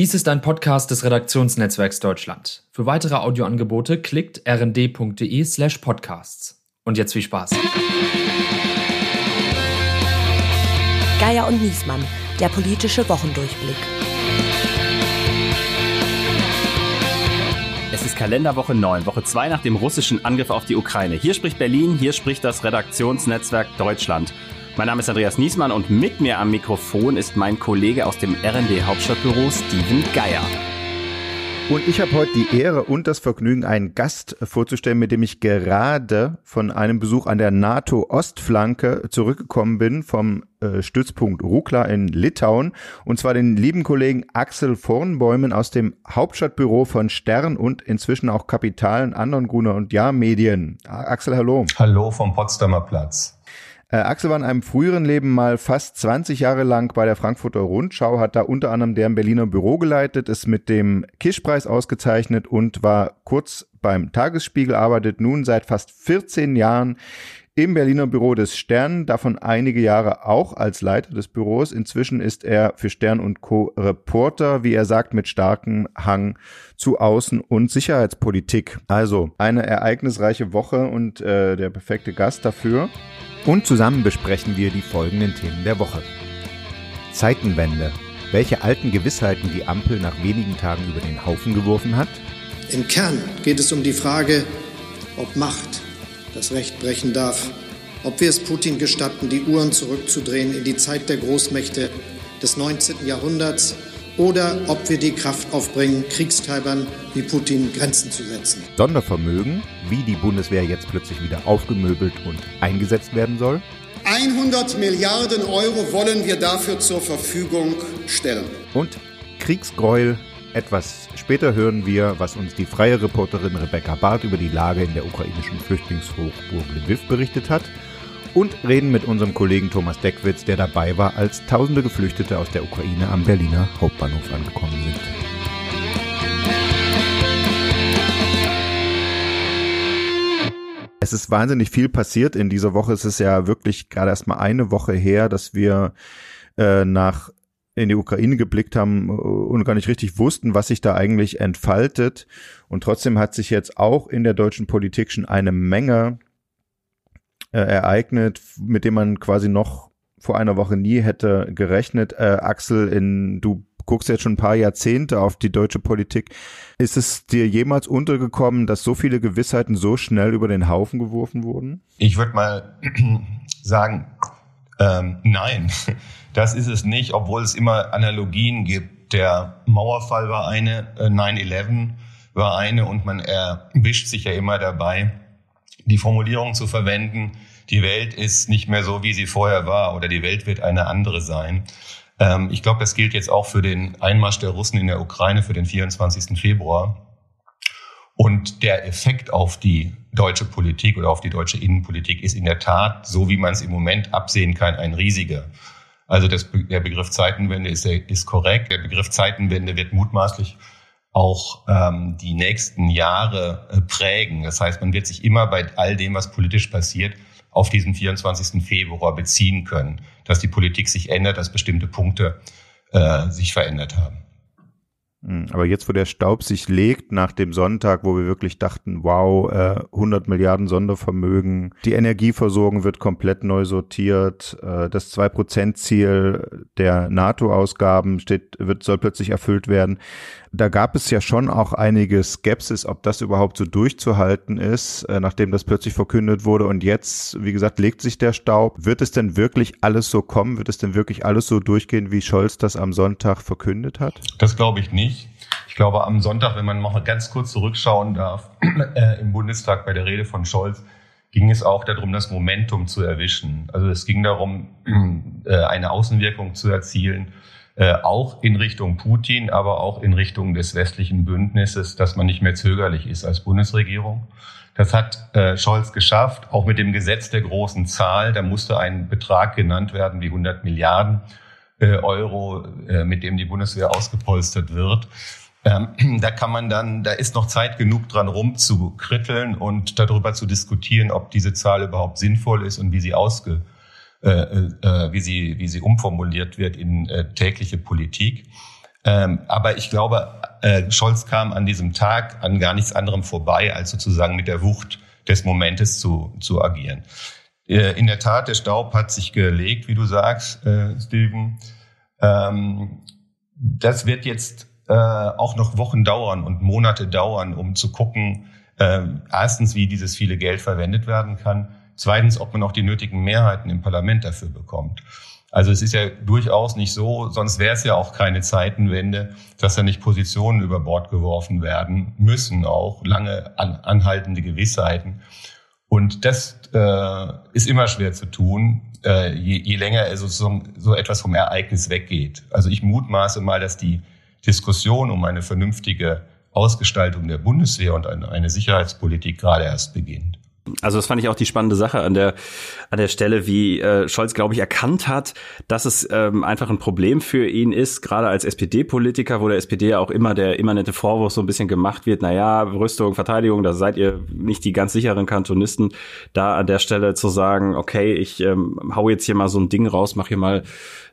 Dies ist ein Podcast des Redaktionsnetzwerks Deutschland. Für weitere Audioangebote klickt rnd.de slash podcasts. Und jetzt viel Spaß. Geier und Niesmann, der politische Wochendurchblick. Es ist Kalenderwoche 9, Woche 2 nach dem russischen Angriff auf die Ukraine. Hier spricht Berlin, hier spricht das Redaktionsnetzwerk Deutschland. Mein Name ist Andreas Niesmann und mit mir am Mikrofon ist mein Kollege aus dem RND Hauptstadtbüro Steven Geier. Und ich habe heute die Ehre und das Vergnügen, einen Gast vorzustellen, mit dem ich gerade von einem Besuch an der NATO-Ostflanke zurückgekommen bin, vom äh, Stützpunkt Rukla in Litauen. Und zwar den lieben Kollegen Axel Vornbäumen aus dem Hauptstadtbüro von Stern und inzwischen auch Kapitalen, anderen Gruner und Ja Medien. Axel, hallo. Hallo vom Potsdamer Platz. Äh, Axel war in einem früheren Leben mal fast 20 Jahre lang bei der Frankfurter Rundschau, hat da unter anderem deren Berliner Büro geleitet, ist mit dem Kischpreis ausgezeichnet und war kurz beim Tagesspiegel, arbeitet nun seit fast 14 Jahren im Berliner Büro des Stern, davon einige Jahre auch als Leiter des Büros. Inzwischen ist er für Stern und Co. Reporter, wie er sagt, mit starkem Hang zu Außen- und Sicherheitspolitik. Also eine ereignisreiche Woche und äh, der perfekte Gast dafür. Und zusammen besprechen wir die folgenden Themen der Woche. Zeitenwende. Welche alten Gewissheiten die Ampel nach wenigen Tagen über den Haufen geworfen hat? Im Kern geht es um die Frage, ob Macht das Recht brechen darf, ob wir es Putin gestatten, die Uhren zurückzudrehen in die Zeit der Großmächte des 19. Jahrhunderts oder ob wir die Kraft aufbringen, Kriegstreibern wie Putin Grenzen zu setzen. Sondervermögen, wie die Bundeswehr jetzt plötzlich wieder aufgemöbelt und eingesetzt werden soll. 100 Milliarden Euro wollen wir dafür zur Verfügung stellen. Und Kriegsgräuel. Etwas später hören wir, was uns die freie Reporterin Rebecca Barth über die Lage in der ukrainischen Flüchtlingshochburg Lviv berichtet hat und reden mit unserem Kollegen Thomas Deckwitz, der dabei war, als tausende Geflüchtete aus der Ukraine am Berliner Hauptbahnhof angekommen sind. Es ist wahnsinnig viel passiert in dieser Woche. Es ist ja wirklich gerade erst mal eine Woche her, dass wir äh, nach in die Ukraine geblickt haben und gar nicht richtig wussten, was sich da eigentlich entfaltet. Und trotzdem hat sich jetzt auch in der deutschen Politik schon eine Menge äh, ereignet, mit dem man quasi noch vor einer Woche nie hätte gerechnet. Äh, Axel, in, du guckst jetzt schon ein paar Jahrzehnte auf die deutsche Politik. Ist es dir jemals untergekommen, dass so viele Gewissheiten so schnell über den Haufen geworfen wurden? Ich würde mal sagen, ähm, nein, das ist es nicht, obwohl es immer Analogien gibt. Der Mauerfall war eine, äh, 9-11 war eine und man erwischt sich ja immer dabei, die Formulierung zu verwenden, die Welt ist nicht mehr so, wie sie vorher war oder die Welt wird eine andere sein. Ähm, ich glaube, das gilt jetzt auch für den Einmarsch der Russen in der Ukraine für den 24. Februar. Und der Effekt auf die deutsche Politik oder auf die deutsche Innenpolitik ist in der Tat, so wie man es im Moment absehen kann, ein riesiger. Also das, der Begriff Zeitenwende ist, ist korrekt. Der Begriff Zeitenwende wird mutmaßlich auch ähm, die nächsten Jahre äh, prägen. Das heißt, man wird sich immer bei all dem, was politisch passiert, auf diesen 24. Februar beziehen können, dass die Politik sich ändert, dass bestimmte Punkte äh, sich verändert haben. Hm, aber jetzt, wo der Staub sich legt nach dem Sonntag, wo wir wirklich dachten, wow, äh, 100 Milliarden Sondervermögen, die Energieversorgung wird komplett neu sortiert, äh, das 2-Prozent-Ziel der NATO-Ausgaben steht, wird, soll plötzlich erfüllt werden. Da gab es ja schon auch einige Skepsis, ob das überhaupt so durchzuhalten ist, äh, nachdem das plötzlich verkündet wurde. Und jetzt, wie gesagt, legt sich der Staub. Wird es denn wirklich alles so kommen? Wird es denn wirklich alles so durchgehen, wie Scholz das am Sonntag verkündet hat? Das glaube ich nicht. Ich glaube, am Sonntag, wenn man mal ganz kurz zurückschauen darf, äh, im Bundestag bei der Rede von Scholz, ging es auch darum, das Momentum zu erwischen. Also es ging darum, äh, eine Außenwirkung zu erzielen äh, auch in Richtung Putin, aber auch in Richtung des westlichen Bündnisses, dass man nicht mehr zögerlich ist als Bundesregierung. Das hat äh, Scholz geschafft, auch mit dem Gesetz der großen Zahl. Da musste ein Betrag genannt werden wie 100 Milliarden äh, Euro, äh, mit dem die Bundeswehr ausgepolstert wird. Ähm, da kann man dann, da ist noch Zeit genug dran rumzukritteln und darüber zu diskutieren, ob diese Zahl überhaupt sinnvoll ist und wie sie ausge, wie sie wie sie umformuliert wird in äh, tägliche Politik. Ähm, aber ich glaube, äh, Scholz kam an diesem Tag an gar nichts anderem vorbei, als sozusagen mit der Wucht des Momentes zu, zu agieren. Äh, in der Tat, der Staub hat sich gelegt, wie du sagst, äh, Steven. Ähm, das wird jetzt äh, auch noch Wochen dauern und Monate dauern, um zu gucken, äh, erstens, wie dieses viele Geld verwendet werden kann, zweitens, ob man auch die nötigen Mehrheiten im Parlament dafür bekommt. Also es ist ja durchaus nicht so, sonst wäre es ja auch keine Zeitenwende, dass da nicht Positionen über Bord geworfen werden müssen, auch lange an, anhaltende Gewissheiten. Und das äh, ist immer schwer zu tun, äh, je, je länger so, so, so etwas vom Ereignis weggeht. Also ich mutmaße mal, dass die Diskussion um eine vernünftige Ausgestaltung der Bundeswehr und eine, eine Sicherheitspolitik gerade erst beginnt. Also das fand ich auch die spannende Sache an der an der Stelle, wie äh, Scholz, glaube ich, erkannt hat, dass es ähm, einfach ein Problem für ihn ist, gerade als SPD-Politiker, wo der SPD ja auch immer der immanente Vorwurf so ein bisschen gemacht wird, naja, Rüstung, Verteidigung, da seid ihr nicht die ganz sicheren Kantonisten, da an der Stelle zu sagen, okay, ich ähm, hau jetzt hier mal so ein Ding raus, mach hier mal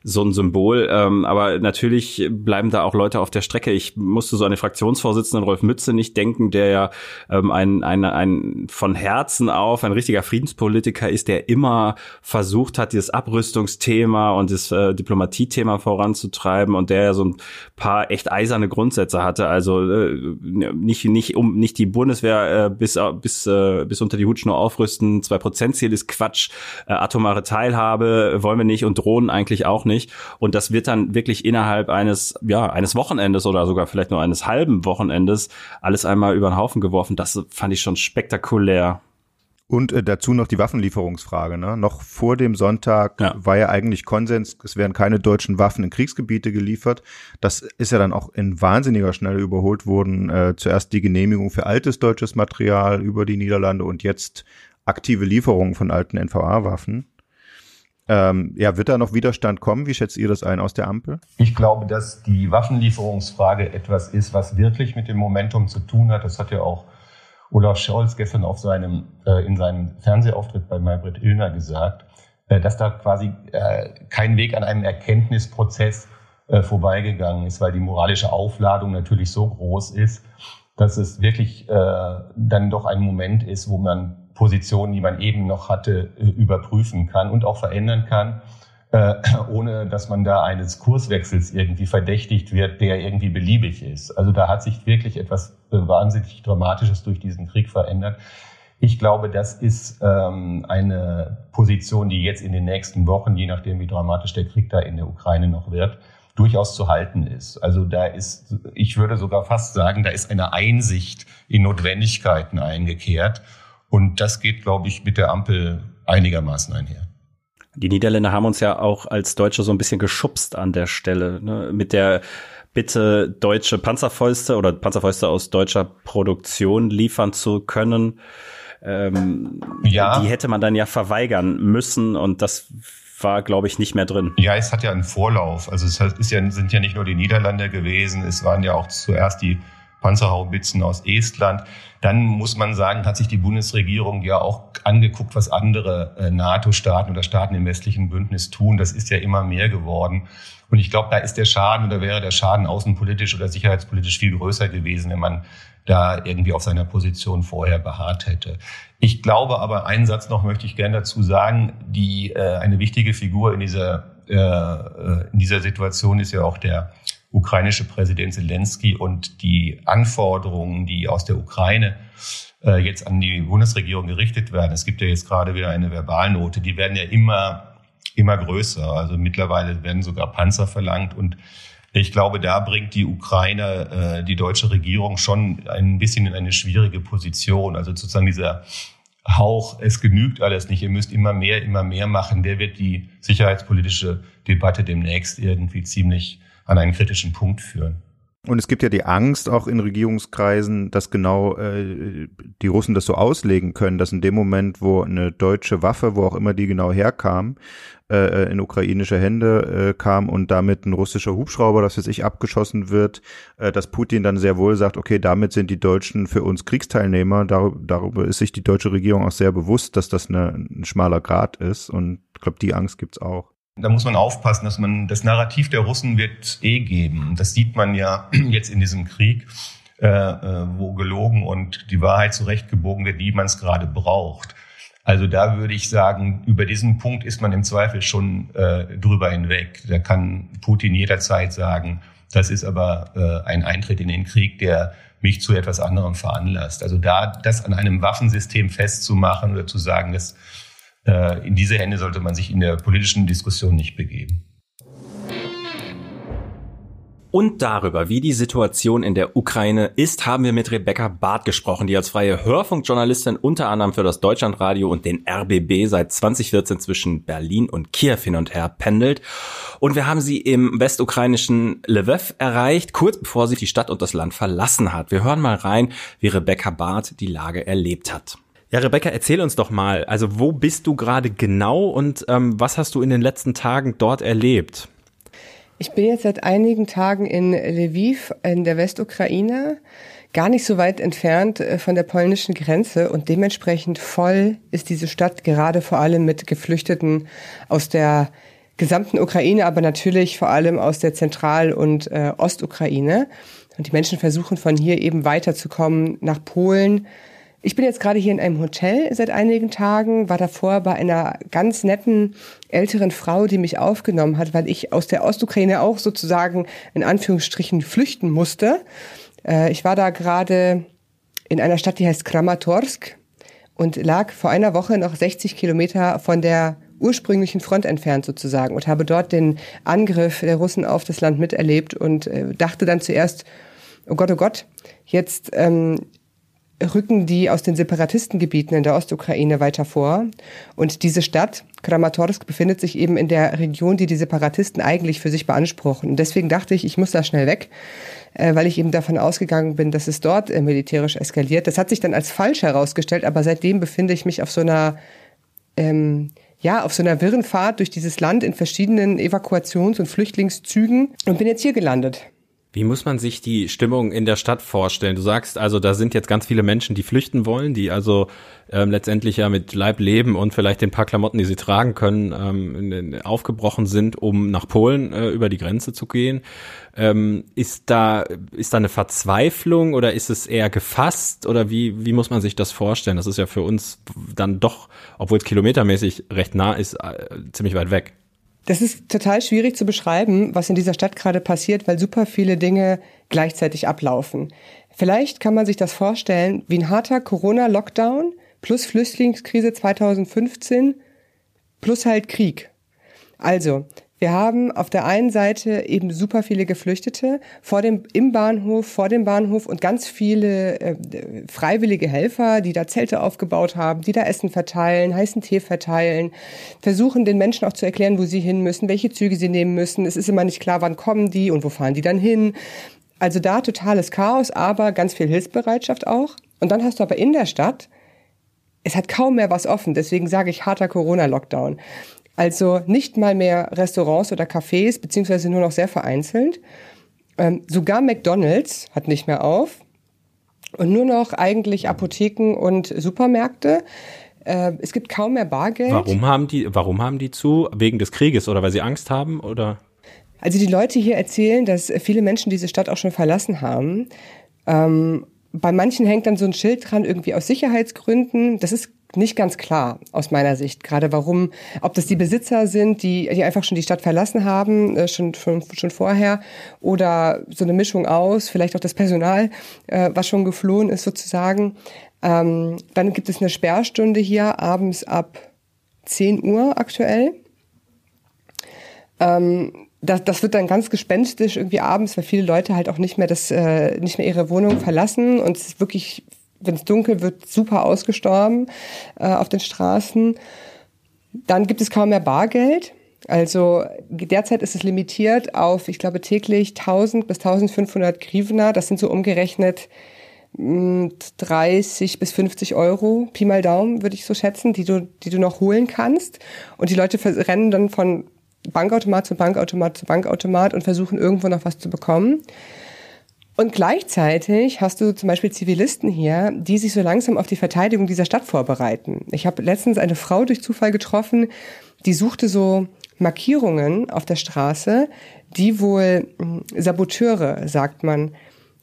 so ein Symbol. Ähm, aber natürlich bleiben da auch Leute auf der Strecke. Ich musste so an den Fraktionsvorsitzenden Rolf Mütze nicht denken, der ja ähm, ein, ein, ein von Herzen auf ein richtiger Friedenspolitiker ist, der immer versucht hat, dieses Abrüstungsthema und das äh, Diplomatiethema voranzutreiben und der ja so ein paar echt eiserne Grundsätze hatte. Also äh, nicht, nicht, um, nicht die Bundeswehr äh, bis, bis, äh, bis unter die Hutschnur aufrüsten. Zwei Prozent Ziel ist Quatsch. Äh, atomare Teilhabe wollen wir nicht und Drohnen eigentlich auch nicht. Und das wird dann wirklich innerhalb eines, ja, eines Wochenendes oder sogar vielleicht nur eines halben Wochenendes alles einmal über den Haufen geworfen. Das fand ich schon spektakulär. Und äh, dazu noch die Waffenlieferungsfrage. Ne? Noch vor dem Sonntag ja. war ja eigentlich Konsens, es werden keine deutschen Waffen in Kriegsgebiete geliefert. Das ist ja dann auch in wahnsinniger Schnelle überholt worden. Äh, zuerst die Genehmigung für altes deutsches Material über die Niederlande und jetzt aktive Lieferungen von alten NVA-Waffen. Ähm, ja, wird da noch Widerstand kommen? Wie schätzt ihr das ein aus der Ampel? Ich glaube, dass die Waffenlieferungsfrage etwas ist, was wirklich mit dem Momentum zu tun hat. Das hat ja auch Olaf Scholz gestern auf seinem, äh, in seinem Fernsehauftritt bei Maybrit Illner gesagt, äh, dass da quasi äh, kein Weg an einem Erkenntnisprozess äh, vorbeigegangen ist, weil die moralische Aufladung natürlich so groß ist, dass es wirklich äh, dann doch ein Moment ist, wo man Positionen, die man eben noch hatte, äh, überprüfen kann und auch verändern kann, äh, ohne dass man da eines Kurswechsels irgendwie verdächtigt wird, der irgendwie beliebig ist. Also da hat sich wirklich etwas äh, wahnsinnig Dramatisches durch diesen Krieg verändert. Ich glaube, das ist ähm, eine Position, die jetzt in den nächsten Wochen, je nachdem wie dramatisch der Krieg da in der Ukraine noch wird, durchaus zu halten ist. Also da ist, ich würde sogar fast sagen, da ist eine Einsicht in Notwendigkeiten eingekehrt. Und das geht, glaube ich, mit der Ampel einigermaßen einher. Die Niederländer haben uns ja auch als Deutsche so ein bisschen geschubst an der Stelle, ne? mit der Bitte deutsche Panzerfäuste oder Panzerfäuste aus deutscher Produktion liefern zu können. Ähm, ja. Die hätte man dann ja verweigern müssen und das war, glaube ich, nicht mehr drin. Ja, es hat ja einen Vorlauf. Also es ist ja, sind ja nicht nur die Niederländer gewesen, es waren ja auch zuerst die Panzerhaubitzen aus Estland. Dann muss man sagen, hat sich die Bundesregierung ja auch angeguckt, was andere äh, NATO-Staaten oder Staaten im westlichen Bündnis tun. Das ist ja immer mehr geworden. Und ich glaube, da ist der Schaden oder wäre der Schaden außenpolitisch oder sicherheitspolitisch viel größer gewesen, wenn man da irgendwie auf seiner Position vorher beharrt hätte. Ich glaube aber, einen Satz noch möchte ich gerne dazu sagen, die äh, eine wichtige Figur in dieser, äh, äh in dieser Situation ist ja auch der ukrainische Präsident Zelensky und die Anforderungen, die aus der Ukraine äh, jetzt an die Bundesregierung gerichtet werden. Es gibt ja jetzt gerade wieder eine Verbalnote, die werden ja immer, immer größer. Also mittlerweile werden sogar Panzer verlangt und ich glaube, da bringt die Ukraine, äh, die deutsche Regierung schon ein bisschen in eine schwierige Position. Also sozusagen dieser Hauch, es genügt alles nicht, ihr müsst immer mehr, immer mehr machen, der wird die sicherheitspolitische Debatte demnächst irgendwie ziemlich an einen kritischen Punkt führen. Und es gibt ja die Angst auch in Regierungskreisen, dass genau äh, die Russen das so auslegen können, dass in dem Moment, wo eine deutsche Waffe, wo auch immer die genau herkam, äh, in ukrainische Hände äh, kam und damit ein russischer Hubschrauber, das für ich, abgeschossen wird, äh, dass Putin dann sehr wohl sagt, okay, damit sind die Deutschen für uns Kriegsteilnehmer. Dar darüber ist sich die deutsche Regierung auch sehr bewusst, dass das eine, ein schmaler Grad ist. Und ich glaube, die Angst gibt's auch. Da muss man aufpassen, dass man das Narrativ der Russen wird eh geben. Das sieht man ja jetzt in diesem Krieg, äh, äh, wo gelogen und die Wahrheit zurechtgebogen wird, wie man es gerade braucht. Also da würde ich sagen, über diesen Punkt ist man im Zweifel schon äh, drüber hinweg. Da kann Putin jederzeit sagen, das ist aber ein Eintritt in den Krieg, der mich zu etwas anderem veranlasst. Also da das an einem Waffensystem festzumachen oder zu sagen, dass in diese Hände sollte man sich in der politischen Diskussion nicht begeben. Und darüber, wie die Situation in der Ukraine ist, haben wir mit Rebecca Barth gesprochen, die als freie Hörfunkjournalistin unter anderem für das Deutschlandradio und den RBB seit 2014 zwischen Berlin und Kiew hin und her pendelt. Und wir haben sie im westukrainischen Lviv erreicht, kurz bevor sie die Stadt und das Land verlassen hat. Wir hören mal rein, wie Rebecca Barth die Lage erlebt hat. Ja, Rebecca, erzähl uns doch mal, also wo bist du gerade genau und ähm, was hast du in den letzten Tagen dort erlebt? Ich bin jetzt seit einigen Tagen in Lviv in der Westukraine, gar nicht so weit entfernt äh, von der polnischen Grenze und dementsprechend voll ist diese Stadt gerade vor allem mit Geflüchteten aus der gesamten Ukraine, aber natürlich vor allem aus der Zentral- und äh, Ostukraine. Und die Menschen versuchen von hier eben weiterzukommen nach Polen, ich bin jetzt gerade hier in einem Hotel seit einigen Tagen, war davor bei einer ganz netten älteren Frau, die mich aufgenommen hat, weil ich aus der Ostukraine auch sozusagen in Anführungsstrichen flüchten musste. Äh, ich war da gerade in einer Stadt, die heißt Kramatorsk und lag vor einer Woche noch 60 Kilometer von der ursprünglichen Front entfernt sozusagen und habe dort den Angriff der Russen auf das Land miterlebt und äh, dachte dann zuerst, oh Gott, oh Gott, jetzt ähm, rücken die aus den Separatistengebieten in der Ostukraine weiter vor. Und diese Stadt, Kramatorsk, befindet sich eben in der Region, die die Separatisten eigentlich für sich beanspruchen. Und deswegen dachte ich, ich muss da schnell weg, äh, weil ich eben davon ausgegangen bin, dass es dort äh, militärisch eskaliert. Das hat sich dann als falsch herausgestellt, aber seitdem befinde ich mich auf so einer, ähm, ja, auf so einer wirren Fahrt durch dieses Land in verschiedenen Evakuations- und Flüchtlingszügen und bin jetzt hier gelandet. Wie muss man sich die Stimmung in der Stadt vorstellen? Du sagst also, da sind jetzt ganz viele Menschen, die flüchten wollen, die also ähm, letztendlich ja mit Leib leben und vielleicht den paar Klamotten, die sie tragen können, ähm, aufgebrochen sind, um nach Polen äh, über die Grenze zu gehen. Ähm, ist da ist da eine Verzweiflung oder ist es eher gefasst oder wie wie muss man sich das vorstellen? Das ist ja für uns dann doch, obwohl es kilometermäßig recht nah ist, äh, ziemlich weit weg. Das ist total schwierig zu beschreiben, was in dieser Stadt gerade passiert, weil super viele Dinge gleichzeitig ablaufen. Vielleicht kann man sich das vorstellen wie ein harter Corona-Lockdown plus Flüchtlingskrise 2015 plus halt Krieg. Also, wir haben auf der einen Seite eben super viele Geflüchtete vor dem, im Bahnhof, vor dem Bahnhof und ganz viele äh, freiwillige Helfer, die da Zelte aufgebaut haben, die da Essen verteilen, heißen Tee verteilen, versuchen den Menschen auch zu erklären, wo sie hin müssen, welche Züge sie nehmen müssen. Es ist immer nicht klar, wann kommen die und wo fahren die dann hin. Also da totales Chaos, aber ganz viel Hilfsbereitschaft auch. Und dann hast du aber in der Stadt es hat kaum mehr was offen. Deswegen sage ich harter Corona-Lockdown. Also nicht mal mehr Restaurants oder Cafés, beziehungsweise nur noch sehr vereinzelt. Ähm, sogar McDonald's hat nicht mehr auf. Und nur noch eigentlich Apotheken und Supermärkte. Äh, es gibt kaum mehr Bargeld. Warum haben die, warum haben die zu? Wegen des Krieges oder weil sie Angst haben oder? Also die Leute hier erzählen, dass viele Menschen diese Stadt auch schon verlassen haben. Ähm, bei manchen hängt dann so ein Schild dran, irgendwie aus Sicherheitsgründen. Das ist nicht ganz klar aus meiner Sicht. Gerade warum, ob das die Besitzer sind, die, die einfach schon die Stadt verlassen haben, äh, schon, schon, schon vorher, oder so eine Mischung aus, vielleicht auch das Personal, äh, was schon geflohen ist sozusagen. Ähm, dann gibt es eine Sperrstunde hier abends ab 10 Uhr aktuell. Ähm, das, das wird dann ganz gespenstisch irgendwie abends, weil viele Leute halt auch nicht mehr das, äh, nicht mehr ihre Wohnung verlassen und es ist wirklich wenn es dunkel wird, super ausgestorben äh, auf den Straßen. Dann gibt es kaum mehr Bargeld. Also derzeit ist es limitiert auf, ich glaube, täglich 1000 bis 1500 Grivna. Das sind so umgerechnet 30 hm, bis 50 Euro, Pi mal Daumen, würde ich so schätzen, die du, die du noch holen kannst. Und die Leute rennen dann von Bankautomat zu Bankautomat zu Bankautomat und versuchen irgendwo noch was zu bekommen. Und gleichzeitig hast du zum Beispiel Zivilisten hier, die sich so langsam auf die Verteidigung dieser Stadt vorbereiten. Ich habe letztens eine Frau durch Zufall getroffen, die suchte so Markierungen auf der Straße, die wohl hm, Saboteure, sagt man,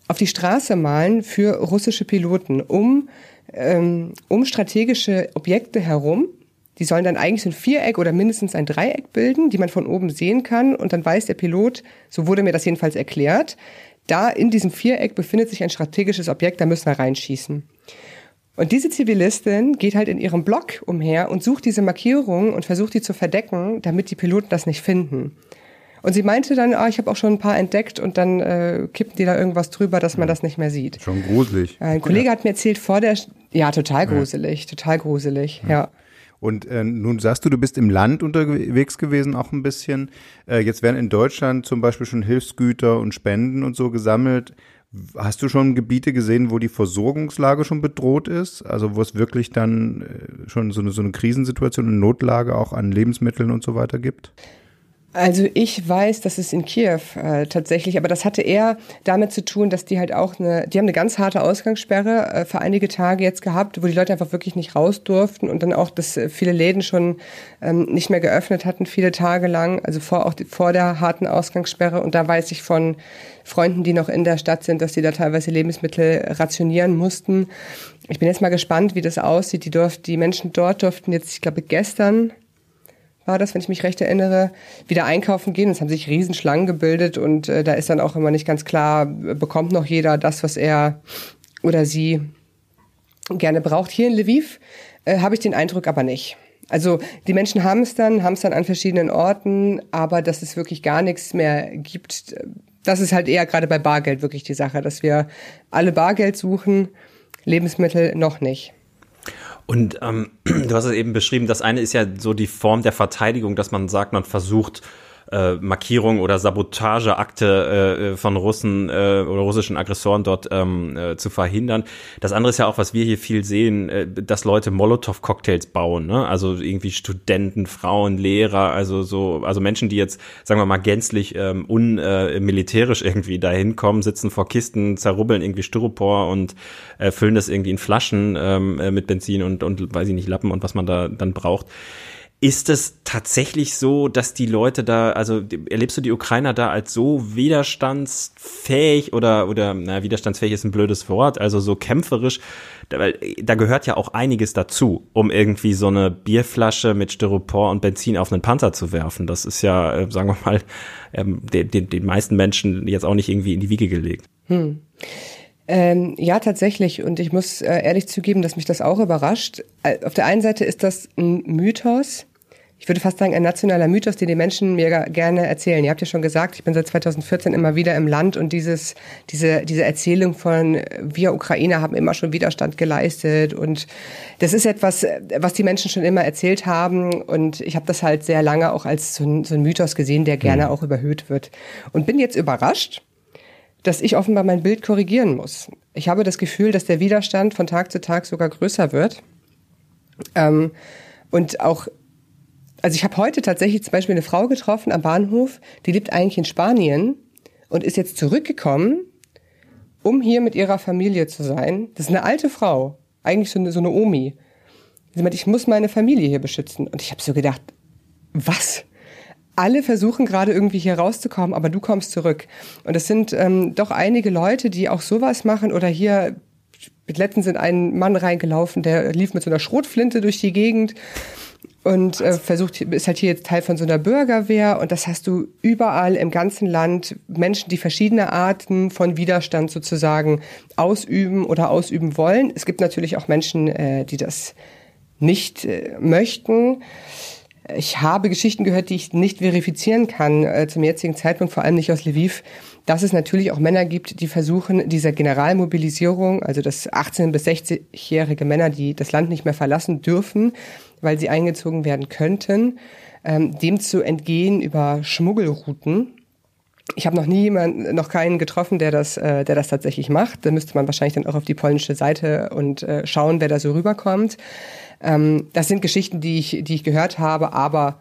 auf die Straße malen für russische Piloten, um, ähm, um strategische Objekte herum. Die sollen dann eigentlich so ein Viereck oder mindestens ein Dreieck bilden, die man von oben sehen kann. Und dann weiß der Pilot, so wurde mir das jedenfalls erklärt, da in diesem Viereck befindet sich ein strategisches Objekt, da müssen wir reinschießen. Und diese Zivilistin geht halt in ihrem Block umher und sucht diese Markierungen und versucht die zu verdecken, damit die Piloten das nicht finden. Und sie meinte dann, ah, ich habe auch schon ein paar entdeckt und dann äh, kippen die da irgendwas drüber, dass man das nicht mehr sieht. Schon gruselig. Ein Kollege ja. hat mir erzählt vor der, ja, total gruselig, ja. total gruselig, ja. ja. Und äh, nun sagst du, du bist im Land unterwegs gewesen auch ein bisschen. Äh, jetzt werden in Deutschland zum Beispiel schon Hilfsgüter und Spenden und so gesammelt. Hast du schon Gebiete gesehen, wo die Versorgungslage schon bedroht ist? Also wo es wirklich dann äh, schon so eine, so eine Krisensituation, eine Notlage auch an Lebensmitteln und so weiter gibt? Also ich weiß, dass es in Kiew äh, tatsächlich, aber das hatte eher damit zu tun, dass die halt auch eine, die haben eine ganz harte Ausgangssperre äh, für einige Tage jetzt gehabt, wo die Leute einfach wirklich nicht raus durften und dann auch, dass äh, viele Läden schon ähm, nicht mehr geöffnet hatten, viele Tage lang, also vor auch die, vor der harten Ausgangssperre. Und da weiß ich von Freunden, die noch in der Stadt sind, dass die da teilweise Lebensmittel rationieren mussten. Ich bin jetzt mal gespannt, wie das aussieht. Die durften, die Menschen dort durften jetzt, ich glaube, gestern war das, wenn ich mich recht erinnere, wieder einkaufen gehen. Es haben sich Riesenschlangen gebildet und äh, da ist dann auch immer nicht ganz klar, bekommt noch jeder das, was er oder sie gerne braucht. Hier in Lviv äh, habe ich den Eindruck aber nicht. Also die Menschen haben es dann, haben es dann an verschiedenen Orten, aber dass es wirklich gar nichts mehr gibt, das ist halt eher gerade bei Bargeld wirklich die Sache, dass wir alle Bargeld suchen, Lebensmittel noch nicht. Und ähm, du hast es eben beschrieben, das eine ist ja so die Form der Verteidigung, dass man sagt, man versucht äh, Markierungen oder Sabotageakte äh, von Russen äh, oder russischen Aggressoren dort ähm, äh, zu verhindern. Das andere ist ja auch, was wir hier viel sehen, äh, dass Leute Molotow-Cocktails bauen, ne? Also irgendwie Studenten, Frauen, Lehrer, also so, also Menschen, die jetzt, sagen wir mal, gänzlich ähm, unmilitärisch äh, irgendwie dahin kommen, sitzen vor Kisten, zerrubbeln irgendwie Styropor und äh, füllen das irgendwie in Flaschen ähm, äh, mit Benzin und, und weiß ich nicht, Lappen und was man da dann braucht. Ist es tatsächlich so, dass die Leute da, also erlebst du die Ukrainer da als so widerstandsfähig oder, oder, na, widerstandsfähig ist ein blödes Wort, also so kämpferisch, weil da gehört ja auch einiges dazu, um irgendwie so eine Bierflasche mit Styropor und Benzin auf einen Panzer zu werfen. Das ist ja, äh, sagen wir mal, ähm, den, den, den meisten Menschen jetzt auch nicht irgendwie in die Wiege gelegt. Hm. Ähm, ja, tatsächlich. Und ich muss äh, ehrlich zugeben, dass mich das auch überrascht. Äh, auf der einen Seite ist das ein Mythos. Ich würde fast sagen, ein nationaler Mythos, den die Menschen mir gerne erzählen. Ihr habt ja schon gesagt, ich bin seit 2014 immer wieder im Land und dieses, diese, diese Erzählung von wir Ukrainer haben immer schon Widerstand geleistet und das ist etwas, was die Menschen schon immer erzählt haben und ich habe das halt sehr lange auch als so ein, so ein Mythos gesehen, der gerne mhm. auch überhöht wird. Und bin jetzt überrascht, dass ich offenbar mein Bild korrigieren muss. Ich habe das Gefühl, dass der Widerstand von Tag zu Tag sogar größer wird. Ähm, und auch, also ich habe heute tatsächlich zum Beispiel eine Frau getroffen am Bahnhof, die lebt eigentlich in Spanien und ist jetzt zurückgekommen, um hier mit ihrer Familie zu sein. Das ist eine alte Frau, eigentlich so eine, so eine Omi. Sie meint, ich muss meine Familie hier beschützen. Und ich habe so gedacht, was? Alle versuchen gerade irgendwie hier rauszukommen, aber du kommst zurück. Und es sind ähm, doch einige Leute, die auch sowas machen oder hier letztens sind ein Mann reingelaufen, der lief mit so einer Schrotflinte durch die Gegend und äh, versucht, ist halt hier jetzt Teil von so einer Bürgerwehr und das hast du überall im ganzen Land Menschen, die verschiedene Arten von Widerstand sozusagen ausüben oder ausüben wollen. Es gibt natürlich auch Menschen, äh, die das nicht äh, möchten. Ich habe Geschichten gehört, die ich nicht verifizieren kann äh, zum jetzigen Zeitpunkt, vor allem nicht aus Lviv, dass es natürlich auch Männer gibt, die versuchen, dieser Generalmobilisierung, also dass 18- bis 60-jährige Männer, die das Land nicht mehr verlassen dürfen, weil sie eingezogen werden könnten, ähm, dem zu entgehen über Schmuggelrouten. Ich habe noch nie jemanden, noch keinen getroffen, der das, äh, der das tatsächlich macht. Da müsste man wahrscheinlich dann auch auf die polnische Seite und äh, schauen, wer da so rüberkommt. Ähm, das sind Geschichten, die ich, die ich gehört habe, aber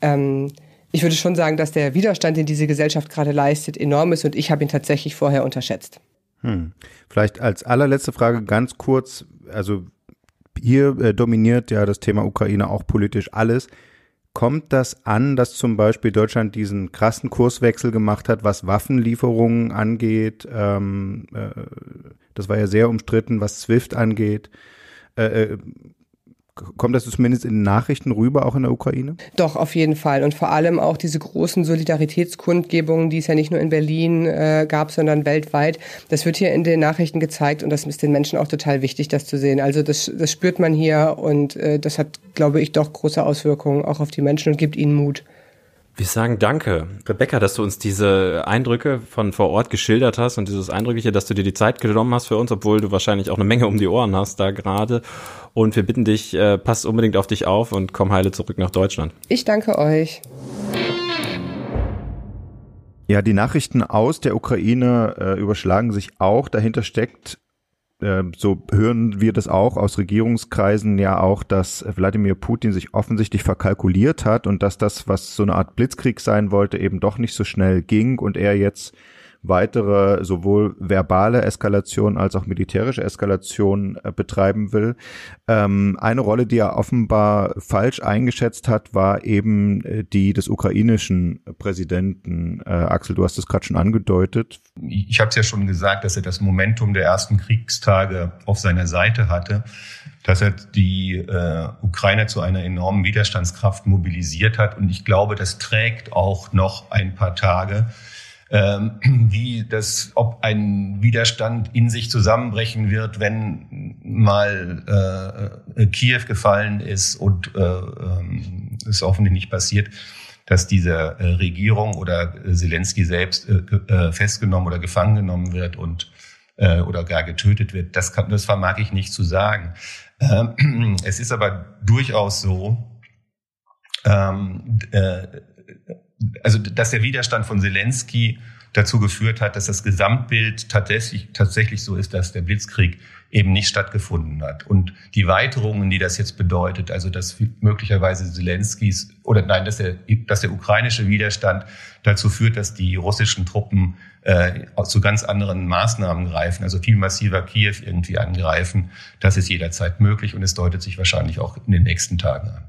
ähm, ich würde schon sagen, dass der Widerstand, den diese Gesellschaft gerade leistet, enorm ist und ich habe ihn tatsächlich vorher unterschätzt. Hm. Vielleicht als allerletzte Frage ganz kurz, also hier äh, dominiert ja das Thema Ukraine auch politisch alles. Kommt das an, dass zum Beispiel Deutschland diesen krassen Kurswechsel gemacht hat, was Waffenlieferungen angeht? Ähm, äh, das war ja sehr umstritten, was SWIFT angeht. Äh, äh Kommt das zumindest in den Nachrichten rüber, auch in der Ukraine? Doch, auf jeden Fall. Und vor allem auch diese großen Solidaritätskundgebungen, die es ja nicht nur in Berlin äh, gab, sondern weltweit. Das wird hier in den Nachrichten gezeigt und das ist den Menschen auch total wichtig, das zu sehen. Also das, das spürt man hier und äh, das hat, glaube ich, doch große Auswirkungen auch auf die Menschen und gibt ihnen Mut. Wir sagen danke, Rebecca, dass du uns diese Eindrücke von vor Ort geschildert hast und dieses Eindrückliche, dass du dir die Zeit genommen hast für uns, obwohl du wahrscheinlich auch eine Menge um die Ohren hast da gerade. Und wir bitten dich, äh, pass unbedingt auf dich auf und komm heile zurück nach Deutschland. Ich danke euch. Ja, die Nachrichten aus der Ukraine äh, überschlagen sich auch. Dahinter steckt ähm, so hören wir das auch aus Regierungskreisen ja auch, dass Wladimir Putin sich offensichtlich verkalkuliert hat und dass das, was so eine Art Blitzkrieg sein wollte, eben doch nicht so schnell ging und er jetzt weitere sowohl verbale Eskalation als auch militärische Eskalation äh, betreiben will. Ähm, eine Rolle, die er offenbar falsch eingeschätzt hat, war eben äh, die des ukrainischen Präsidenten. Äh, Axel, du hast es gerade schon angedeutet. Ich habe es ja schon gesagt, dass er das Momentum der ersten Kriegstage auf seiner Seite hatte dass er die äh, Ukrainer zu einer enormen Widerstandskraft mobilisiert hat. Und ich glaube, das trägt auch noch ein paar Tage ähm, wie das, ob ein Widerstand in sich zusammenbrechen wird, wenn mal äh, Kiew gefallen ist und äh, ähm, es hoffentlich nicht passiert, dass diese äh, Regierung oder Zelensky selbst äh, äh, festgenommen oder gefangen genommen wird und äh, oder gar getötet wird. Das, kann, das vermag ich nicht zu sagen. Ähm, es ist aber durchaus so, ähm, äh, also dass der Widerstand von Zelensky dazu geführt hat, dass das Gesamtbild tatsächlich, tatsächlich so ist, dass der Blitzkrieg eben nicht stattgefunden hat. Und die Weiterungen, die das jetzt bedeutet, also dass möglicherweise Zelenskis oder nein, dass der, dass der ukrainische Widerstand dazu führt, dass die russischen Truppen äh, zu ganz anderen Maßnahmen greifen, also viel massiver Kiew irgendwie angreifen, das ist jederzeit möglich und es deutet sich wahrscheinlich auch in den nächsten Tagen an.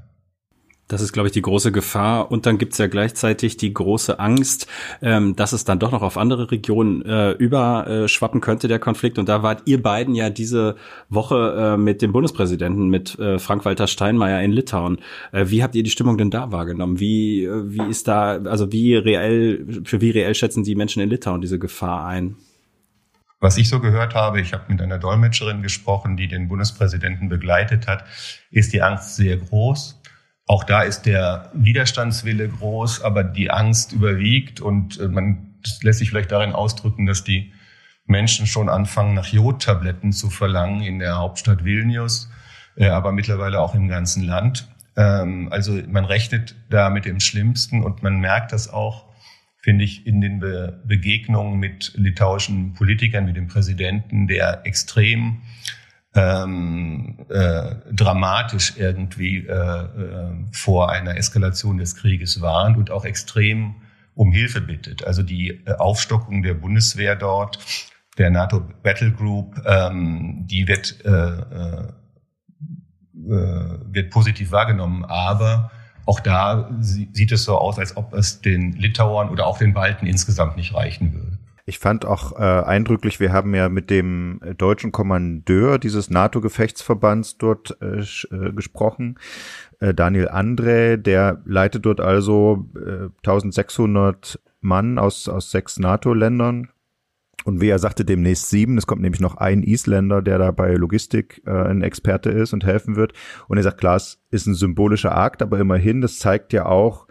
Das ist, glaube ich, die große Gefahr. Und dann gibt's ja gleichzeitig die große Angst, ähm, dass es dann doch noch auf andere Regionen äh, überschwappen könnte, der Konflikt. Und da wart ihr beiden ja diese Woche äh, mit dem Bundespräsidenten, mit äh, Frank-Walter Steinmeier in Litauen. Äh, wie habt ihr die Stimmung denn da wahrgenommen? Wie, äh, wie ist da, also wie reell, für wie reell schätzen die Menschen in Litauen diese Gefahr ein? Was ich so gehört habe, ich habe mit einer Dolmetscherin gesprochen, die den Bundespräsidenten begleitet hat, ist die Angst sehr groß auch da ist der Widerstandswille groß, aber die Angst überwiegt und äh, man das lässt sich vielleicht darin ausdrücken, dass die Menschen schon anfangen, nach Jodtabletten zu verlangen in der Hauptstadt Vilnius, äh, aber mittlerweile auch im ganzen Land. Ähm, also man rechnet da mit dem Schlimmsten und man merkt das auch, finde ich, in den Begegnungen mit litauischen Politikern wie dem Präsidenten, der extrem ähm, äh, dramatisch irgendwie äh, äh, vor einer Eskalation des Krieges warnt und auch extrem um Hilfe bittet. Also die äh, Aufstockung der Bundeswehr dort, der NATO Battle Group, ähm, die wird, äh, äh, äh wird positiv wahrgenommen, aber auch da sieht es so aus, als ob es den Litauern oder auch den Balten insgesamt nicht reichen würde. Ich fand auch äh, eindrücklich, wir haben ja mit dem deutschen Kommandeur dieses NATO-Gefechtsverbands dort äh, äh, gesprochen, äh, Daniel André, der leitet dort also äh, 1600 Mann aus, aus sechs NATO-Ländern. Und wie er sagte, demnächst sieben. Es kommt nämlich noch ein Isländer, der da bei Logistik äh, ein Experte ist und helfen wird. Und er sagt, klar, es ist ein symbolischer Akt, aber immerhin, das zeigt ja auch,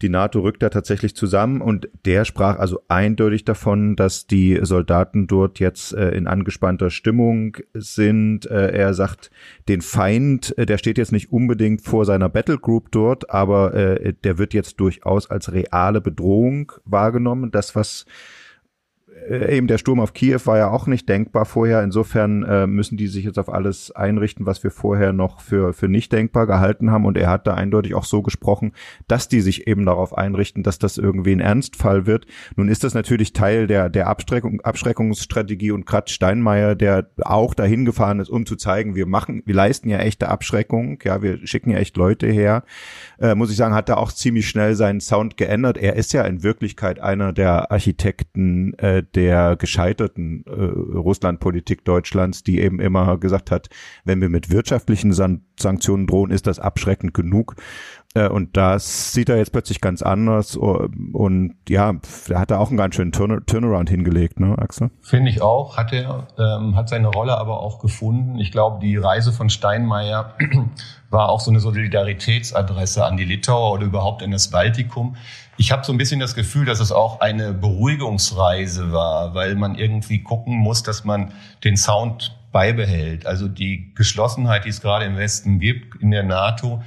die NATO rückt da tatsächlich zusammen und der sprach also eindeutig davon, dass die Soldaten dort jetzt äh, in angespannter Stimmung sind. Äh, er sagt, den Feind, äh, der steht jetzt nicht unbedingt vor seiner Battlegroup dort, aber äh, der wird jetzt durchaus als reale Bedrohung wahrgenommen. Das, was eben der Sturm auf Kiew war ja auch nicht denkbar vorher. Insofern äh, müssen die sich jetzt auf alles einrichten, was wir vorher noch für, für nicht denkbar gehalten haben. Und er hat da eindeutig auch so gesprochen, dass die sich eben darauf einrichten, dass das irgendwie ein Ernstfall wird. Nun ist das natürlich Teil der, der Abschreckung, Abschreckungsstrategie und Kratz Steinmeier, der auch dahin gefahren ist, um zu zeigen, wir machen, wir leisten ja echte Abschreckung. Ja, wir schicken ja echt Leute her. Äh, muss ich sagen, hat er auch ziemlich schnell seinen Sound geändert. Er ist ja in Wirklichkeit einer der Architekten äh, der gescheiterten äh, Russlandpolitik Deutschlands, die eben immer gesagt hat, wenn wir mit wirtschaftlichen San Sanktionen drohen, ist das abschreckend genug. Äh, und das sieht er jetzt plötzlich ganz anders. Und ja, da hat er auch einen ganz schönen Turn Turnaround hingelegt, ne, Axel? Finde ich auch. Hat er, ähm, hat seine Rolle aber auch gefunden. Ich glaube, die Reise von Steinmeier war auch so eine Solidaritätsadresse an die Litauer oder überhaupt in das Baltikum. Ich habe so ein bisschen das Gefühl, dass es auch eine Beruhigungsreise war, weil man irgendwie gucken muss, dass man den Sound beibehält. Also die Geschlossenheit, die es gerade im Westen gibt, in der NATO,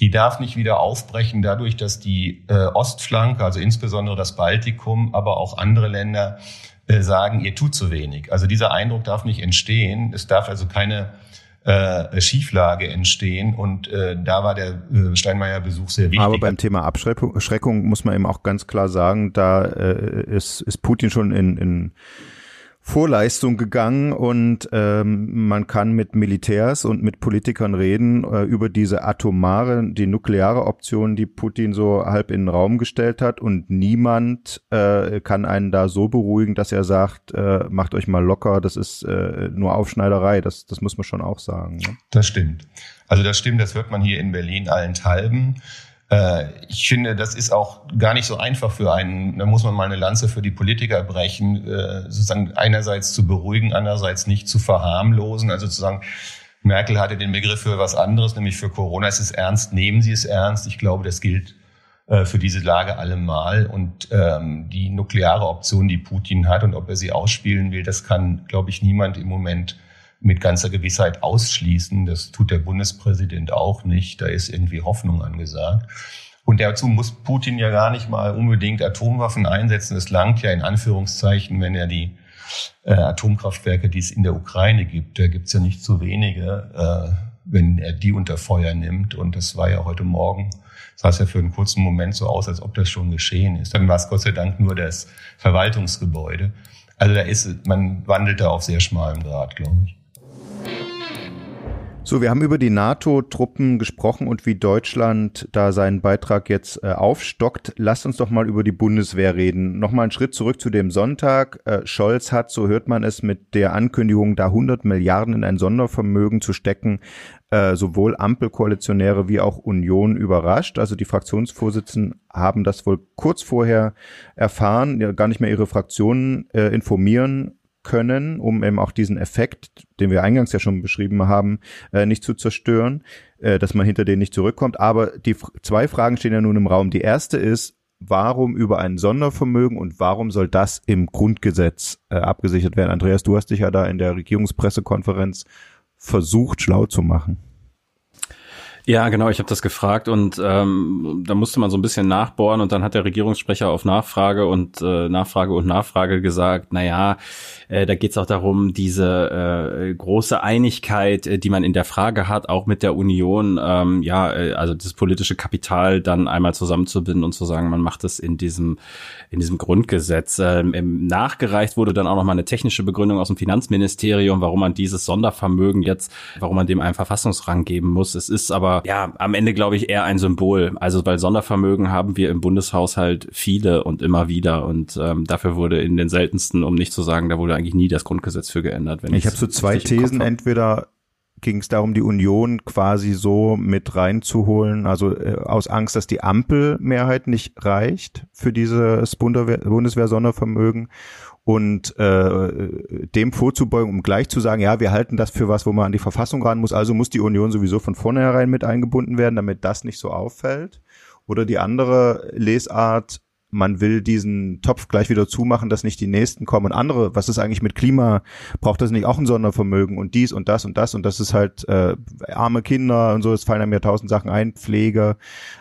die darf nicht wieder aufbrechen dadurch, dass die äh, Ostflanke, also insbesondere das Baltikum, aber auch andere Länder äh, sagen, ihr tut zu wenig. Also dieser Eindruck darf nicht entstehen. Es darf also keine äh, Schieflage entstehen. Und äh, da war der äh, Steinmeier-Besuch sehr wichtig. Aber beim Thema Abschreckung muss man eben auch ganz klar sagen, da äh, ist, ist Putin schon in, in Vorleistung gegangen und ähm, man kann mit Militärs und mit Politikern reden äh, über diese atomare, die nukleare Option, die Putin so halb in den Raum gestellt hat und niemand äh, kann einen da so beruhigen, dass er sagt, äh, macht euch mal locker, das ist äh, nur Aufschneiderei, das, das muss man schon auch sagen. Ne? Das stimmt. Also das stimmt, das wird man hier in Berlin allenthalben. Äh, ich finde, das ist auch gar nicht so einfach für einen. Da muss man mal eine Lanze für die Politiker brechen, äh, sozusagen einerseits zu beruhigen, andererseits nicht zu verharmlosen. Also zu sagen, Merkel hatte den Begriff für was anderes, nämlich für Corona. Es ist ernst, nehmen Sie es ernst. Ich glaube, das gilt äh, für diese Lage allemal. Und ähm, die nukleare Option, die Putin hat und ob er sie ausspielen will, das kann, glaube ich, niemand im Moment mit ganzer Gewissheit ausschließen. Das tut der Bundespräsident auch nicht. Da ist irgendwie Hoffnung angesagt. Und dazu muss Putin ja gar nicht mal unbedingt Atomwaffen einsetzen. Es langt ja in Anführungszeichen, wenn er die äh, Atomkraftwerke, die es in der Ukraine gibt, da gibt's ja nicht so wenige, äh, wenn er die unter Feuer nimmt. Und das war ja heute Morgen, sah es ja für einen kurzen Moment so aus, als ob das schon geschehen ist. Dann war es Gott sei Dank nur das Verwaltungsgebäude. Also da ist, man wandelt da auf sehr schmalem Grad, glaube ich. So, wir haben über die NATO-Truppen gesprochen und wie Deutschland da seinen Beitrag jetzt äh, aufstockt. Lasst uns doch mal über die Bundeswehr reden. Nochmal einen Schritt zurück zu dem Sonntag. Äh, Scholz hat, so hört man es, mit der Ankündigung, da 100 Milliarden in ein Sondervermögen zu stecken, äh, sowohl Ampelkoalitionäre wie auch Union überrascht. Also die Fraktionsvorsitzenden haben das wohl kurz vorher erfahren, ja, gar nicht mehr ihre Fraktionen äh, informieren können, um eben auch diesen Effekt, den wir eingangs ja schon beschrieben haben, äh, nicht zu zerstören, äh, dass man hinter denen nicht zurückkommt. Aber die zwei Fragen stehen ja nun im Raum. Die erste ist, warum über ein Sondervermögen und warum soll das im Grundgesetz äh, abgesichert werden? Andreas, du hast dich ja da in der Regierungspressekonferenz versucht, schlau zu machen. Ja, genau, ich habe das gefragt und ähm, da musste man so ein bisschen nachbohren und dann hat der Regierungssprecher auf Nachfrage und äh, Nachfrage und Nachfrage gesagt, na ja, äh, da geht es auch darum, diese äh, große Einigkeit, äh, die man in der Frage hat, auch mit der Union, ähm, ja, äh, also das politische Kapital dann einmal zusammenzubinden und zu sagen, man macht es in diesem in diesem Grundgesetz. Ähm, nachgereicht wurde dann auch noch mal eine technische Begründung aus dem Finanzministerium, warum man dieses Sondervermögen jetzt, warum man dem einen Verfassungsrang geben muss. Es ist aber ja, am Ende glaube ich eher ein Symbol. Also weil Sondervermögen haben wir im Bundeshaushalt viele und immer wieder und ähm, dafür wurde in den seltensten, um nicht zu sagen, da wurde eigentlich nie das Grundgesetz für geändert. Wenn ich habe so zwei Thesen. Entweder ging es darum, die Union quasi so mit reinzuholen, also äh, aus Angst, dass die Ampelmehrheit nicht reicht für dieses Bundeswehr-Sondervermögen und äh, dem vorzubeugen, um gleich zu sagen, ja, wir halten das für was, wo man an die Verfassung ran muss, also muss die Union sowieso von vornherein mit eingebunden werden, damit das nicht so auffällt. Oder die andere Lesart, man will diesen Topf gleich wieder zumachen, dass nicht die nächsten kommen. Und andere, was ist eigentlich mit Klima? Braucht das nicht auch ein Sondervermögen und dies und das und das? Und das ist halt äh, arme Kinder und so, es fallen einem ja tausend Sachen ein, Pflege.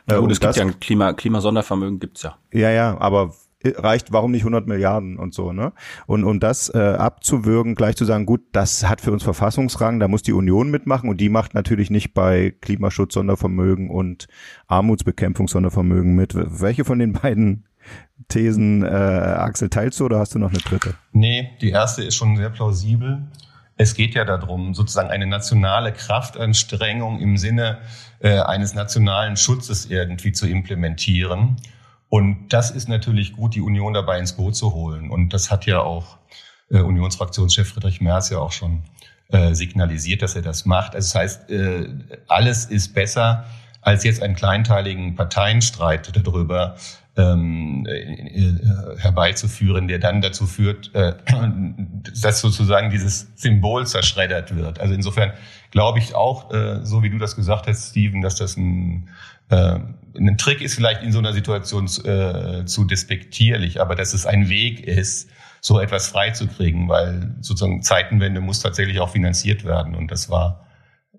Äh, ja, gut, es gibt ja ein Klima, Klimasondervermögen gibt's ja. Ja, ja, aber reicht, warum nicht 100 Milliarden und so, ne? Und, und das äh, abzuwürgen, gleich zu sagen, gut, das hat für uns Verfassungsrang, da muss die Union mitmachen und die macht natürlich nicht bei Klimaschutz Sondervermögen und Armutsbekämpfung Sondervermögen mit. Welche von den beiden Thesen, äh, Axel, teilst du oder hast du noch eine dritte? Nee, die erste ist schon sehr plausibel. Es geht ja darum, sozusagen eine nationale Kraftanstrengung im Sinne äh, eines nationalen Schutzes irgendwie zu implementieren. Und das ist natürlich gut, die Union dabei ins Boot zu holen. Und das hat ja auch äh, Unionsfraktionschef Friedrich Merz ja auch schon äh, signalisiert, dass er das macht. Also das heißt, äh, alles ist besser als jetzt einen kleinteiligen Parteienstreit darüber, ähm, äh, herbeizuführen, der dann dazu führt, äh, dass sozusagen dieses Symbol zerschreddert wird. Also insofern glaube ich auch, äh, so wie du das gesagt hast, Steven, dass das ein, äh, ein Trick ist, vielleicht in so einer Situation äh, zu despektierlich, aber dass es ein Weg ist, so etwas freizukriegen, weil sozusagen Zeitenwende muss tatsächlich auch finanziert werden und das war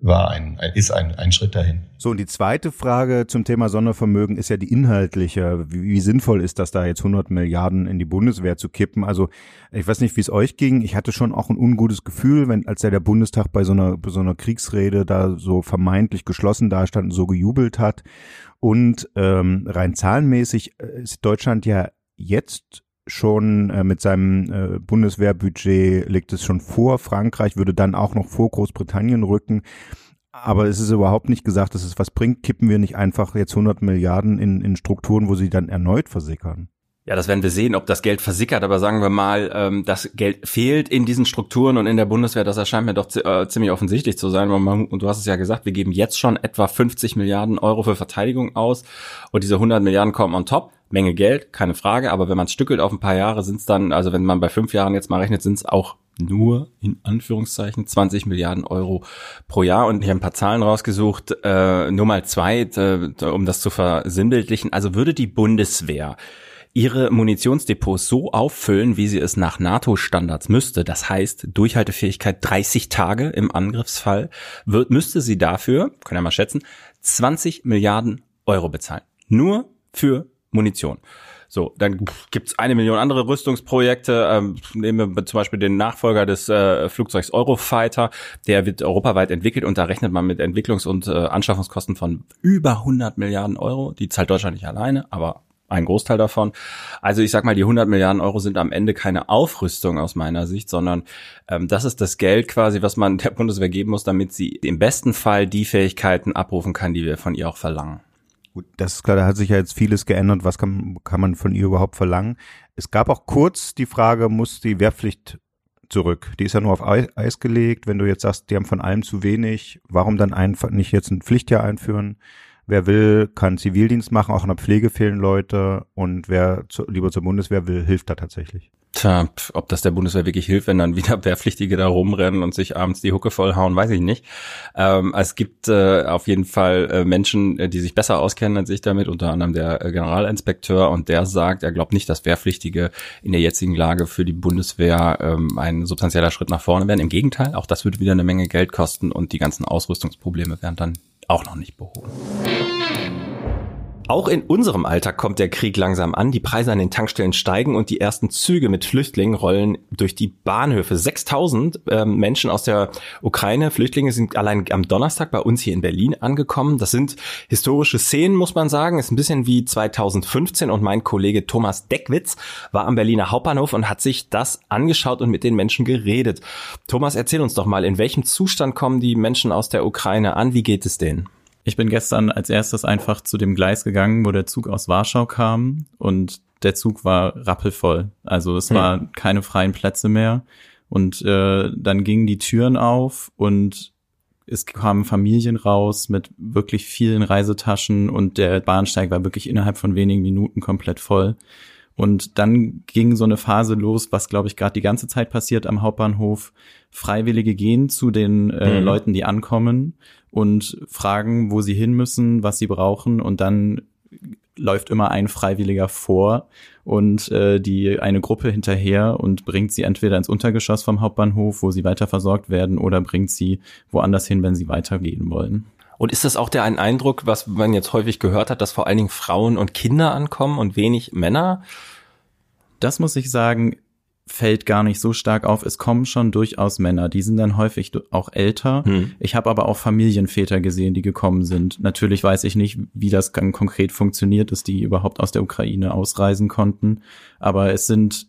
war ein, ist ein, ein Schritt dahin. So, und die zweite Frage zum Thema Sondervermögen ist ja die inhaltliche. Wie, wie, sinnvoll ist das da jetzt 100 Milliarden in die Bundeswehr zu kippen? Also, ich weiß nicht, wie es euch ging. Ich hatte schon auch ein ungutes Gefühl, wenn, als ja der Bundestag bei so einer, bei so einer Kriegsrede da so vermeintlich geschlossen dastand und so gejubelt hat. Und ähm, rein zahlenmäßig äh, ist Deutschland ja jetzt schon äh, mit seinem äh, Bundeswehrbudget liegt es schon vor Frankreich, würde dann auch noch vor Großbritannien rücken. Aber es ist überhaupt nicht gesagt, dass es was bringt. Kippen wir nicht einfach jetzt 100 Milliarden in, in Strukturen, wo sie dann erneut versickern? Ja, das werden wir sehen, ob das Geld versickert, aber sagen wir mal, ähm, das Geld fehlt in diesen Strukturen und in der Bundeswehr, das erscheint mir doch äh, ziemlich offensichtlich zu sein. Und du hast es ja gesagt, wir geben jetzt schon etwa 50 Milliarden Euro für Verteidigung aus und diese 100 Milliarden kommen on top. Menge Geld, keine Frage, aber wenn man stückelt auf ein paar Jahre, sind es dann, also wenn man bei fünf Jahren jetzt mal rechnet, sind es auch nur in Anführungszeichen 20 Milliarden Euro pro Jahr und ich habe ein paar Zahlen rausgesucht, äh, nur mal zwei, äh, um das zu versinnbildlichen. Also würde die Bundeswehr ihre Munitionsdepots so auffüllen, wie sie es nach NATO-Standards müsste, das heißt Durchhaltefähigkeit 30 Tage im Angriffsfall, wird, müsste sie dafür, können wir mal schätzen, 20 Milliarden Euro bezahlen. Nur für Munition. So, dann gibt's eine Million andere Rüstungsprojekte. Ähm, nehmen wir zum Beispiel den Nachfolger des äh, Flugzeugs Eurofighter. Der wird europaweit entwickelt und da rechnet man mit Entwicklungs- und äh, Anschaffungskosten von über 100 Milliarden Euro. Die zahlt Deutschland nicht alleine, aber ein Großteil davon. Also ich sag mal, die 100 Milliarden Euro sind am Ende keine Aufrüstung aus meiner Sicht, sondern ähm, das ist das Geld quasi, was man der Bundeswehr geben muss, damit sie im besten Fall die Fähigkeiten abrufen kann, die wir von ihr auch verlangen. Gut, das ist klar, da hat sich ja jetzt vieles geändert. Was kann, kann man von ihr überhaupt verlangen? Es gab auch kurz die Frage, muss die Wehrpflicht zurück? Die ist ja nur auf Eis gelegt. Wenn du jetzt sagst, die haben von allem zu wenig, warum dann einfach nicht jetzt ein Pflichtjahr einführen? Wer will, kann Zivildienst machen, auch in der Pflege fehlen Leute und wer zu, lieber zur Bundeswehr will, hilft da tatsächlich. Tja, ob das der Bundeswehr wirklich hilft, wenn dann wieder Wehrpflichtige da rumrennen und sich abends die Hucke vollhauen, weiß ich nicht. Ähm, es gibt äh, auf jeden Fall äh, Menschen, äh, die sich besser auskennen als ich damit, unter anderem der äh, Generalinspekteur und der sagt, er glaubt nicht, dass Wehrpflichtige in der jetzigen Lage für die Bundeswehr ähm, ein substanzieller Schritt nach vorne werden. Im Gegenteil, auch das würde wieder eine Menge Geld kosten und die ganzen Ausrüstungsprobleme werden dann auch noch nicht behoben. Auch in unserem Alltag kommt der Krieg langsam an. Die Preise an den Tankstellen steigen und die ersten Züge mit Flüchtlingen rollen durch die Bahnhöfe. 6000 ähm, Menschen aus der Ukraine, Flüchtlinge sind allein am Donnerstag bei uns hier in Berlin angekommen. Das sind historische Szenen, muss man sagen. Ist ein bisschen wie 2015 und mein Kollege Thomas Deckwitz war am Berliner Hauptbahnhof und hat sich das angeschaut und mit den Menschen geredet. Thomas, erzähl uns doch mal, in welchem Zustand kommen die Menschen aus der Ukraine an? Wie geht es denen? Ich bin gestern als erstes einfach zu dem Gleis gegangen, wo der Zug aus Warschau kam und der Zug war rappelvoll. Also es hm. war keine freien Plätze mehr. Und äh, dann gingen die Türen auf und es kamen Familien raus mit wirklich vielen Reisetaschen und der Bahnsteig war wirklich innerhalb von wenigen Minuten komplett voll. Und dann ging so eine Phase los, was glaube ich gerade die ganze Zeit passiert am Hauptbahnhof. Freiwillige gehen zu den äh, mhm. Leuten, die ankommen und fragen, wo sie hin müssen, was sie brauchen und dann läuft immer ein Freiwilliger vor und äh, die eine Gruppe hinterher und bringt sie entweder ins Untergeschoss vom Hauptbahnhof, wo sie weiter versorgt werden, oder bringt sie woanders hin, wenn sie weitergehen wollen. Und ist das auch der ein Eindruck, was man jetzt häufig gehört hat, dass vor allen Dingen Frauen und Kinder ankommen und wenig Männer? Das muss ich sagen, fällt gar nicht so stark auf. Es kommen schon durchaus Männer, die sind dann häufig auch älter. Hm. Ich habe aber auch Familienväter gesehen, die gekommen sind. Natürlich weiß ich nicht, wie das dann konkret funktioniert, dass die überhaupt aus der Ukraine ausreisen konnten. Aber es sind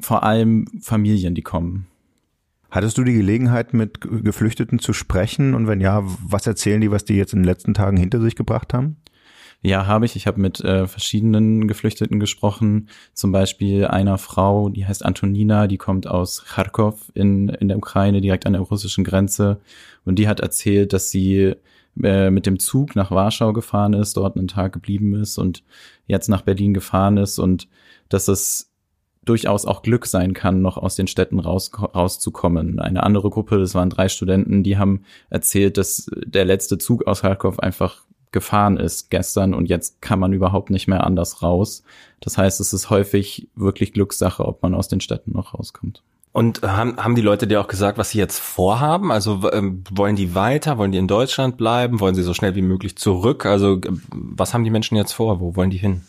vor allem Familien, die kommen. Hattest du die Gelegenheit, mit Geflüchteten zu sprechen? Und wenn ja, was erzählen die, was die jetzt in den letzten Tagen hinter sich gebracht haben? Ja, habe ich. Ich habe mit äh, verschiedenen Geflüchteten gesprochen. Zum Beispiel einer Frau, die heißt Antonina, die kommt aus Kharkov in, in der Ukraine, direkt an der russischen Grenze. Und die hat erzählt, dass sie äh, mit dem Zug nach Warschau gefahren ist, dort einen Tag geblieben ist und jetzt nach Berlin gefahren ist und dass es durchaus auch Glück sein kann, noch aus den Städten raus, rauszukommen. Eine andere Gruppe, das waren drei Studenten, die haben erzählt, dass der letzte Zug aus Kharkov einfach gefahren ist gestern und jetzt kann man überhaupt nicht mehr anders raus. Das heißt, es ist häufig wirklich Glückssache, ob man aus den Städten noch rauskommt. Und haben, haben die Leute dir auch gesagt, was sie jetzt vorhaben? Also ähm, wollen die weiter? Wollen die in Deutschland bleiben? Wollen sie so schnell wie möglich zurück? Also was haben die Menschen jetzt vor? Wo wollen die hin?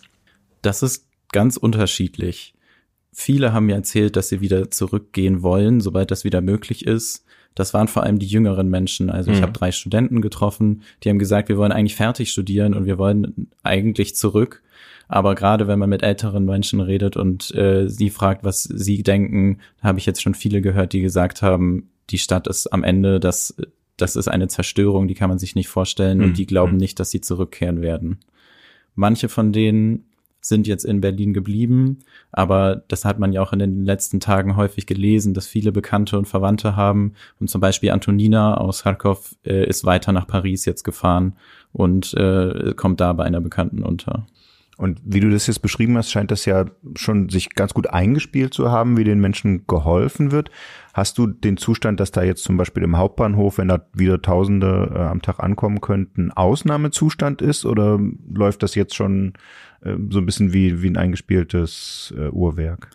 Das ist ganz unterschiedlich. Viele haben mir erzählt, dass sie wieder zurückgehen wollen, sobald das wieder möglich ist. Das waren vor allem die jüngeren Menschen. Also ich mhm. habe drei Studenten getroffen, die haben gesagt, wir wollen eigentlich fertig studieren und wir wollen eigentlich zurück. Aber gerade wenn man mit älteren Menschen redet und äh, sie fragt, was sie denken, habe ich jetzt schon viele gehört, die gesagt haben, die Stadt ist am Ende, das, das ist eine Zerstörung, die kann man sich nicht vorstellen mhm. und die glauben mhm. nicht, dass sie zurückkehren werden. Manche von denen sind jetzt in Berlin geblieben, aber das hat man ja auch in den letzten Tagen häufig gelesen, dass viele Bekannte und Verwandte haben. Und zum Beispiel Antonina aus Kharkov äh, ist weiter nach Paris jetzt gefahren und äh, kommt da bei einer Bekannten unter. Und wie du das jetzt beschrieben hast, scheint das ja schon sich ganz gut eingespielt zu haben, wie den Menschen geholfen wird. Hast du den Zustand, dass da jetzt zum Beispiel im Hauptbahnhof, wenn da wieder Tausende äh, am Tag ankommen könnten, Ausnahmezustand ist oder läuft das jetzt schon äh, so ein bisschen wie, wie ein eingespieltes äh, Uhrwerk?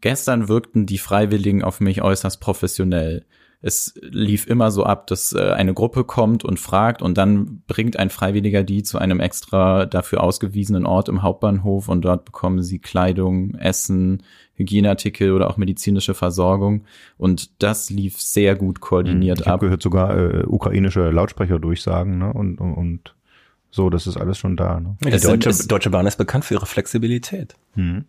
Gestern wirkten die Freiwilligen auf mich äußerst professionell es lief immer so ab, dass äh, eine Gruppe kommt und fragt und dann bringt ein Freiwilliger die zu einem extra dafür ausgewiesenen Ort im Hauptbahnhof und dort bekommen sie Kleidung, Essen, Hygieneartikel oder auch medizinische Versorgung und das lief sehr gut koordiniert ich ab. Ich gehört sogar äh, ukrainische Lautsprecherdurchsagen ne? und, und, und so, das ist alles schon da. Ne? Die Deutsche, Deutsche Bahn ist bekannt für ihre Flexibilität. Mhm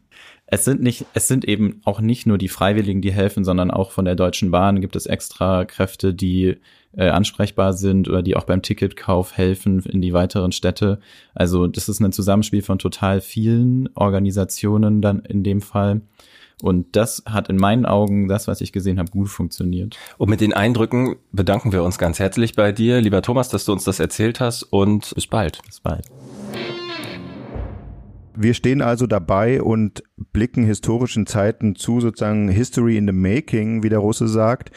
es sind nicht, es sind eben auch nicht nur die Freiwilligen, die helfen, sondern auch von der Deutschen Bahn gibt es extra Kräfte, die äh, ansprechbar sind oder die auch beim Ticketkauf helfen in die weiteren Städte. Also das ist ein Zusammenspiel von total vielen Organisationen dann in dem Fall. Und das hat in meinen Augen, das, was ich gesehen habe, gut funktioniert. Und mit den Eindrücken bedanken wir uns ganz herzlich bei dir, lieber Thomas, dass du uns das erzählt hast und bis bald. Bis bald. Wir stehen also dabei und blicken historischen Zeiten zu, sozusagen History in the Making, wie der Russe sagt.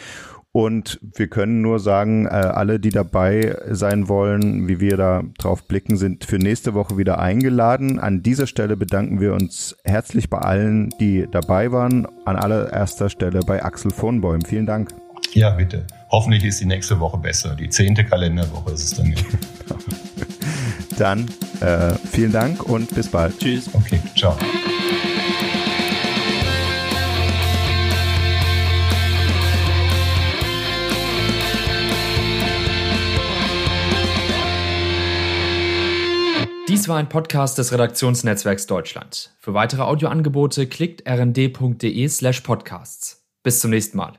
Und wir können nur sagen, äh, alle, die dabei sein wollen, wie wir da drauf blicken, sind für nächste Woche wieder eingeladen. An dieser Stelle bedanken wir uns herzlich bei allen, die dabei waren. An allererster Stelle bei Axel von Bäum. Vielen Dank. Ja, bitte. Hoffentlich ist die nächste Woche besser. Die zehnte Kalenderwoche ist es dann nicht. Dann äh, vielen Dank und bis bald. Tschüss. Okay, ciao. Dies war ein Podcast des Redaktionsnetzwerks Deutschland. Für weitere Audioangebote klickt rnd.de slash podcasts. Bis zum nächsten Mal.